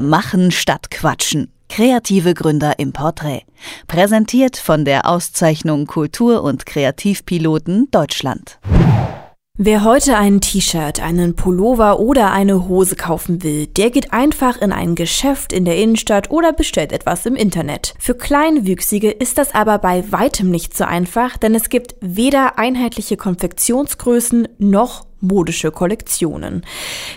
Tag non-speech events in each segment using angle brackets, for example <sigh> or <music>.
Machen statt Quatschen. Kreative Gründer im Porträt. Präsentiert von der Auszeichnung Kultur- und Kreativpiloten Deutschland. Wer heute ein T-Shirt, einen Pullover oder eine Hose kaufen will, der geht einfach in ein Geschäft in der Innenstadt oder bestellt etwas im Internet. Für Kleinwüchsige ist das aber bei weitem nicht so einfach, denn es gibt weder einheitliche Konfektionsgrößen noch modische Kollektionen.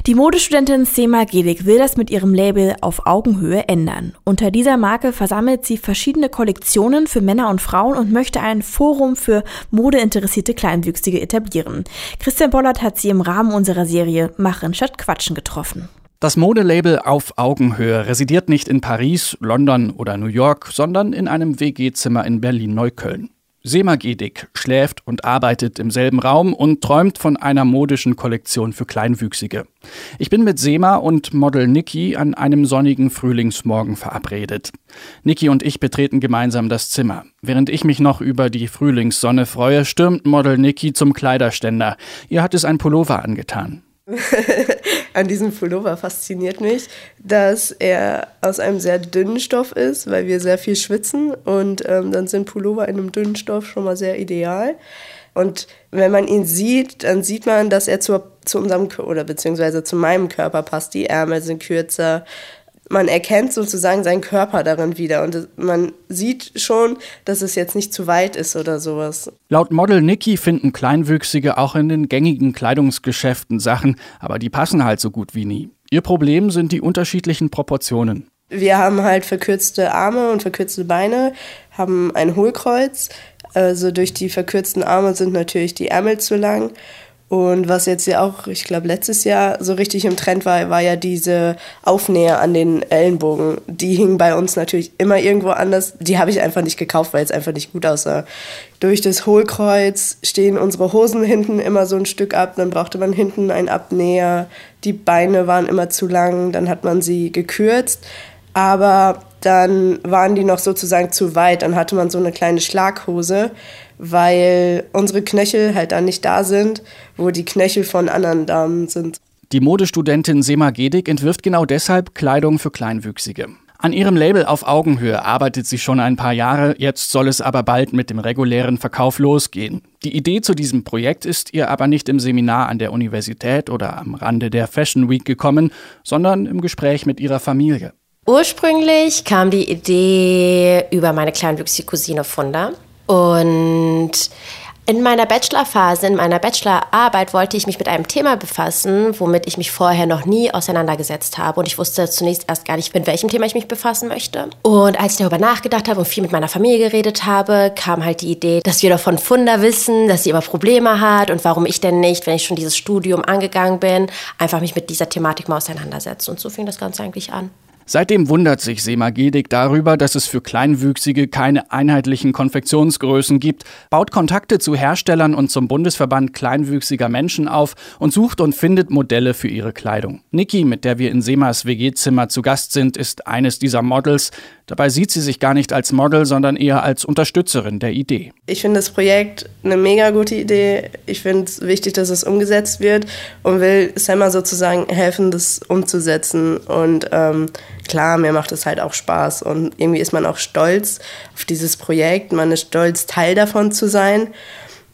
Die Modestudentin Sema Gedig will das mit ihrem Label auf Augenhöhe ändern. Unter dieser Marke versammelt sie verschiedene Kollektionen für Männer und Frauen und möchte ein Forum für modeinteressierte Kleinwüchsige etablieren. Christian Bollert hat sie im Rahmen unserer Serie Machen statt Quatschen getroffen. Das Modelabel Auf Augenhöhe residiert nicht in Paris, London oder New York, sondern in einem WG-Zimmer in Berlin-Neukölln. Sema Gedik schläft und arbeitet im selben Raum und träumt von einer modischen Kollektion für Kleinwüchsige. Ich bin mit Sema und Model Niki an einem sonnigen Frühlingsmorgen verabredet. Niki und ich betreten gemeinsam das Zimmer. Während ich mich noch über die Frühlingssonne freue, stürmt Model Niki zum Kleiderständer. Ihr hat es ein Pullover angetan. <laughs> An diesem Pullover fasziniert mich, dass er aus einem sehr dünnen Stoff ist, weil wir sehr viel schwitzen und ähm, dann sind Pullover in einem dünnen Stoff schon mal sehr ideal. Und wenn man ihn sieht, dann sieht man, dass er zu, zu unserem oder beziehungsweise zu meinem Körper passt. Die Ärmel sind kürzer, man erkennt sozusagen seinen Körper darin wieder und man sieht schon, dass es jetzt nicht zu weit ist oder sowas. Laut Model Nikki finden Kleinwüchsige auch in den gängigen Kleidungsgeschäften Sachen, aber die passen halt so gut wie nie. Ihr Problem sind die unterschiedlichen Proportionen. Wir haben halt verkürzte Arme und verkürzte Beine, haben ein Hohlkreuz. Also durch die verkürzten Arme sind natürlich die Ärmel zu lang und was jetzt ja auch, ich glaube, letztes Jahr so richtig im Trend war, war ja diese Aufnäher an den Ellenbogen. Die hingen bei uns natürlich immer irgendwo anders. Die habe ich einfach nicht gekauft, weil es einfach nicht gut aussah. Durch das Hohlkreuz stehen unsere Hosen hinten immer so ein Stück ab. Dann brauchte man hinten einen Abnäher. Die Beine waren immer zu lang. Dann hat man sie gekürzt. Aber dann waren die noch sozusagen zu weit. Dann hatte man so eine kleine Schlaghose weil unsere Knöchel halt dann nicht da sind, wo die Knöchel von anderen Damen sind. Die Modestudentin Sema Gedik entwirft genau deshalb Kleidung für Kleinwüchsige. An ihrem Label auf Augenhöhe arbeitet sie schon ein paar Jahre, jetzt soll es aber bald mit dem regulären Verkauf losgehen. Die Idee zu diesem Projekt ist ihr aber nicht im Seminar an der Universität oder am Rande der Fashion Week gekommen, sondern im Gespräch mit ihrer Familie. Ursprünglich kam die Idee über meine kleinwüchsige Cousine Funda. Und in meiner Bachelorphase, in meiner Bachelorarbeit wollte ich mich mit einem Thema befassen, womit ich mich vorher noch nie auseinandergesetzt habe. Und ich wusste zunächst erst gar nicht, mit welchem Thema ich mich befassen möchte. Und als ich darüber nachgedacht habe und viel mit meiner Familie geredet habe, kam halt die Idee, dass wir doch von Funda wissen, dass sie immer Probleme hat und warum ich denn nicht, wenn ich schon dieses Studium angegangen bin, einfach mich mit dieser Thematik mal auseinandersetze. Und so fing das Ganze eigentlich an. Seitdem wundert sich Semagedik darüber, dass es für Kleinwüchsige keine einheitlichen Konfektionsgrößen gibt, baut Kontakte zu Herstellern und zum Bundesverband kleinwüchsiger Menschen auf und sucht und findet Modelle für ihre Kleidung. Niki, mit der wir in Semas WG-Zimmer zu Gast sind, ist eines dieser Models. Dabei sieht sie sich gar nicht als Model, sondern eher als Unterstützerin der Idee. Ich finde das Projekt eine mega gute Idee. Ich finde es wichtig, dass es umgesetzt wird und will Sema sozusagen helfen, das umzusetzen. Und ähm, klar, mir macht es halt auch Spaß und irgendwie ist man auch stolz auf dieses Projekt. Man ist stolz, Teil davon zu sein.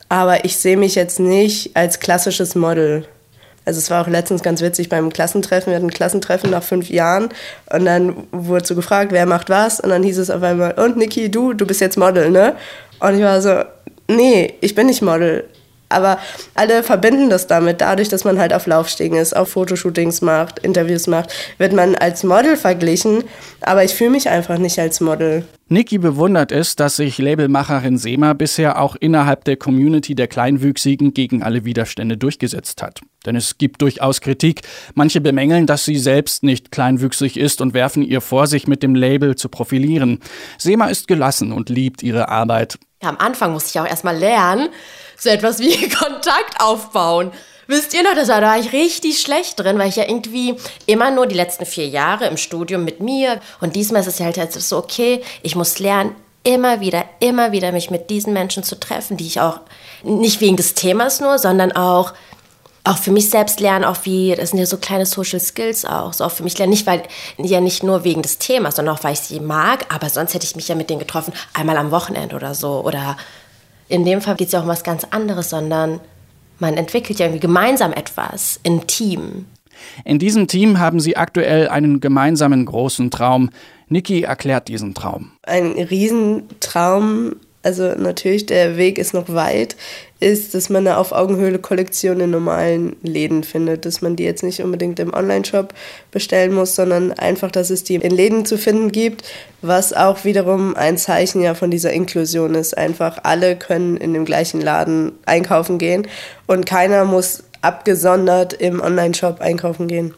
Aber ich sehe mich jetzt nicht als klassisches Model. Also es war auch letztens ganz witzig beim Klassentreffen. Wir hatten ein Klassentreffen nach fünf Jahren und dann wurde so gefragt, wer macht was und dann hieß es auf einmal, und Niki, du, du bist jetzt Model, ne? Und ich war so, nee, ich bin nicht Model. Aber alle verbinden das damit. Dadurch, dass man halt auf Laufstegen ist, auf Fotoshootings macht, Interviews macht, wird man als Model verglichen. Aber ich fühle mich einfach nicht als Model. Niki bewundert es, dass sich Labelmacherin Sema bisher auch innerhalb der Community der Kleinwüchsigen gegen alle Widerstände durchgesetzt hat. Denn es gibt durchaus Kritik. Manche bemängeln, dass sie selbst nicht kleinwüchsig ist und werfen ihr vor, sich mit dem Label zu profilieren. Sema ist gelassen und liebt ihre Arbeit. Ja, am Anfang musste ich auch erstmal lernen, so etwas wie <laughs> Kontakt aufbauen. Wisst ihr noch, das war, da war ich richtig schlecht drin, weil ich ja irgendwie immer nur die letzten vier Jahre im Studium mit mir und diesmal ist es halt jetzt so, okay, ich muss lernen, immer wieder, immer wieder mich mit diesen Menschen zu treffen, die ich auch nicht wegen des Themas nur, sondern auch auch für mich selbst lernen, auch wie, das sind ja so kleine Social Skills auch, so auch für mich lernen, nicht weil, ja nicht nur wegen des Themas, sondern auch weil ich sie mag, aber sonst hätte ich mich ja mit denen getroffen, einmal am Wochenende oder so. Oder in dem Fall geht es ja auch um was ganz anderes, sondern man entwickelt ja irgendwie gemeinsam etwas im Team. In diesem Team haben sie aktuell einen gemeinsamen großen Traum. Niki erklärt diesen Traum. Ein Riesentraum also natürlich der Weg ist noch weit, ist, dass man eine auf Augenhöhle Kollektion in normalen Läden findet, dass man die jetzt nicht unbedingt im Online-Shop bestellen muss, sondern einfach, dass es die in Läden zu finden gibt, was auch wiederum ein Zeichen ja von dieser Inklusion ist. Einfach alle können in dem gleichen Laden einkaufen gehen und keiner muss abgesondert im Online-Shop einkaufen gehen.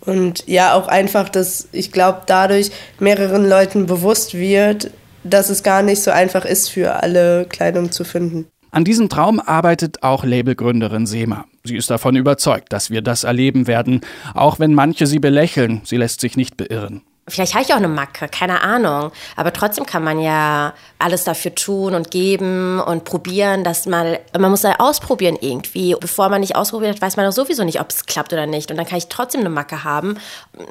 Und ja, auch einfach, dass ich glaube, dadurch mehreren Leuten bewusst wird, dass es gar nicht so einfach ist, für alle Kleidung zu finden. An diesem Traum arbeitet auch Labelgründerin Sema. Sie ist davon überzeugt, dass wir das erleben werden, auch wenn manche sie belächeln. Sie lässt sich nicht beirren. Vielleicht habe ich auch eine Macke, keine Ahnung. Aber trotzdem kann man ja alles dafür tun und geben und probieren, dass man, man muss ja ausprobieren irgendwie. Bevor man nicht ausprobiert hat, weiß man doch sowieso nicht, ob es klappt oder nicht. Und dann kann ich trotzdem eine Macke haben.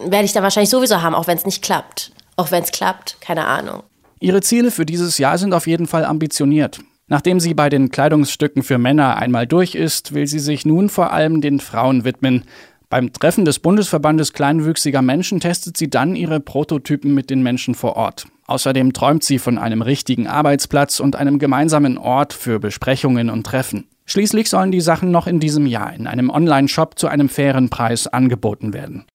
Werde ich dann wahrscheinlich sowieso haben, auch wenn es nicht klappt. Auch wenn es klappt, keine Ahnung. Ihre Ziele für dieses Jahr sind auf jeden Fall ambitioniert. Nachdem sie bei den Kleidungsstücken für Männer einmal durch ist, will sie sich nun vor allem den Frauen widmen. Beim Treffen des Bundesverbandes kleinwüchsiger Menschen testet sie dann ihre Prototypen mit den Menschen vor Ort. Außerdem träumt sie von einem richtigen Arbeitsplatz und einem gemeinsamen Ort für Besprechungen und Treffen. Schließlich sollen die Sachen noch in diesem Jahr in einem Online-Shop zu einem fairen Preis angeboten werden.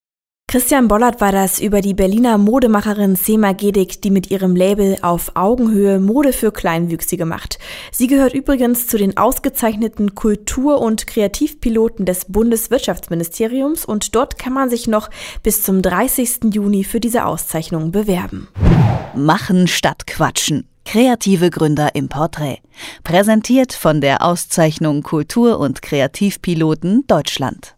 Christian Bollert war das über die Berliner Modemacherin Sema Gedik, die mit ihrem Label auf Augenhöhe Mode für Kleinwüchsige macht. Sie gehört übrigens zu den ausgezeichneten Kultur- und Kreativpiloten des Bundeswirtschaftsministeriums und dort kann man sich noch bis zum 30. Juni für diese Auszeichnung bewerben. Machen statt Quatschen. Kreative Gründer im Porträt. Präsentiert von der Auszeichnung Kultur- und Kreativpiloten Deutschland.